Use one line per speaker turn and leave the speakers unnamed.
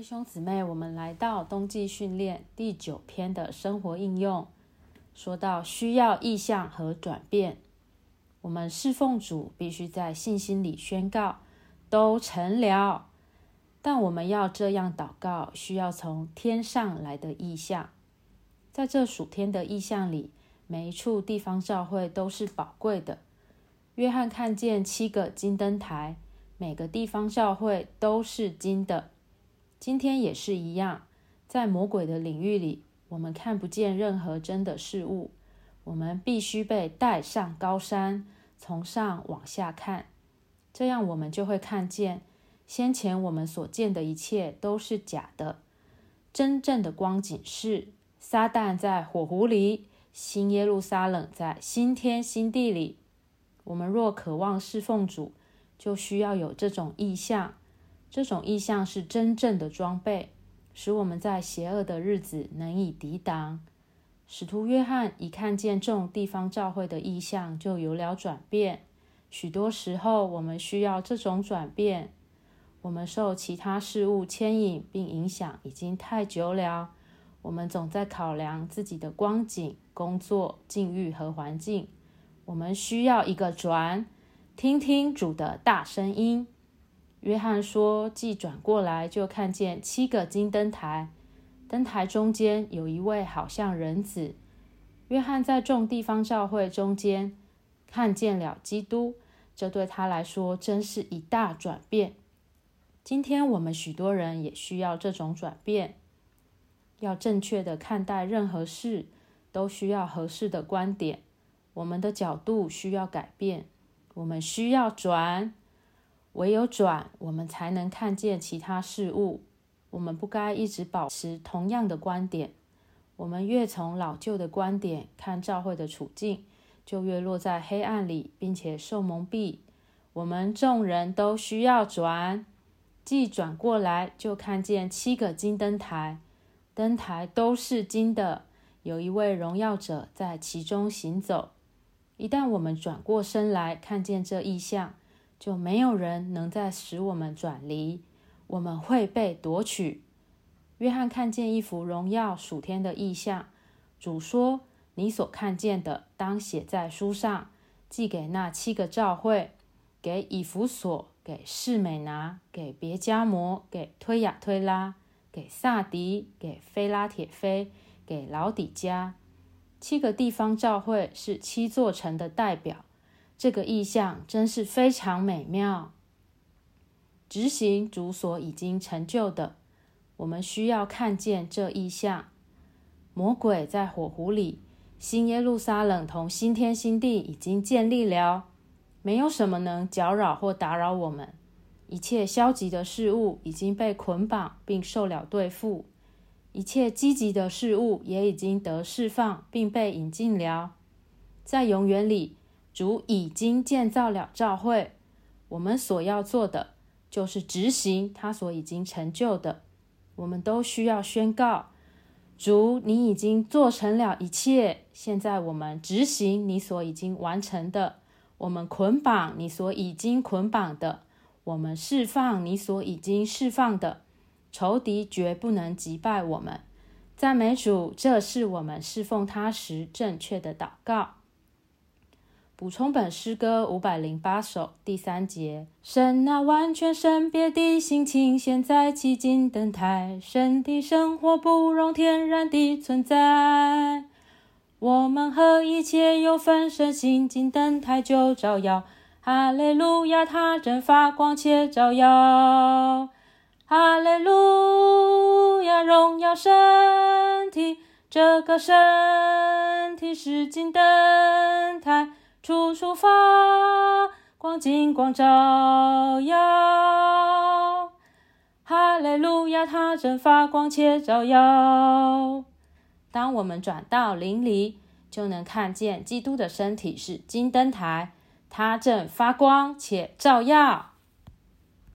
弟兄姊妹，我们来到冬季训练第九篇的生活应用，说到需要意向和转变。我们侍奉主必须在信心里宣告都成了，但我们要这样祷告，需要从天上来的意向。在这属天的意象里，每一处地方教会都是宝贵的。约翰看见七个金灯台，每个地方教会都是金的。今天也是一样，在魔鬼的领域里，我们看不见任何真的事物。我们必须被带上高山，从上往下看，这样我们就会看见先前我们所见的一切都是假的。真正的光景是，撒旦在火湖里，新耶路撒冷在新天新地里。我们若渴望侍奉主，就需要有这种意向。这种意象是真正的装备，使我们在邪恶的日子能以抵挡。使徒约翰一看见这种地方教会的意象，就有了转变。许多时候，我们需要这种转变。我们受其他事物牵引并影响已经太久了。我们总在考量自己的光景、工作、境遇和环境。我们需要一个转，听听主的大声音。约翰说：“既转过来，就看见七个金灯台，灯台中间有一位好像人子。约翰在众地方教会中间看见了基督，这对他来说真是一大转变。今天我们许多人也需要这种转变，要正确的看待任何事，都需要合适的观点。我们的角度需要改变，我们需要转。”唯有转，我们才能看见其他事物。我们不该一直保持同样的观点。我们越从老旧的观点看教会的处境，就越落在黑暗里，并且受蒙蔽。我们众人都需要转，既转过来，就看见七个金灯台，灯台都是金的，有一位荣耀者在其中行走。一旦我们转过身来看见这异象，就没有人能再使我们转离，我们会被夺取。约翰看见一幅荣耀属天的意象，主说：“你所看见的，当写在书上，寄给那七个教会：给以弗所，给士美拿，给别加摩，给推雅推拉，给萨迪，给菲拉铁菲，给老底加。七个地方教会是七座城的代表。”这个意象真是非常美妙。执行主所已经成就的，我们需要看见这意象。魔鬼在火湖里，新耶路撒冷同新天新地已经建立了，没有什么能搅扰或打扰我们。一切消极的事物已经被捆绑并受了对付，一切积极的事物也已经得释放并被引进了。在永远里。主已经建造了教会，我们所要做的就是执行他所已经成就的。我们都需要宣告：主，你已经做成了一切。现在我们执行你所已经完成的，我们捆绑你所已经捆绑的，我们释放你所已经释放的。仇敌绝不能击败我们。赞美主，这是我们侍奉他时正确的祷告。补充本诗歌五百零八首第三节：神那完全神别的心情，现在迄今灯台，神的生活不容天然的存在。我们和一切有分身心进灯台就照耀。哈利路亚，它正发光且照耀。哈利路亚，荣耀身体，这个身体是金灯台。处处发光，金光照耀。哈利路亚，它正发光且照耀。当我们转到林里，就能看见基督的身体是金灯台，它正发光且照耀。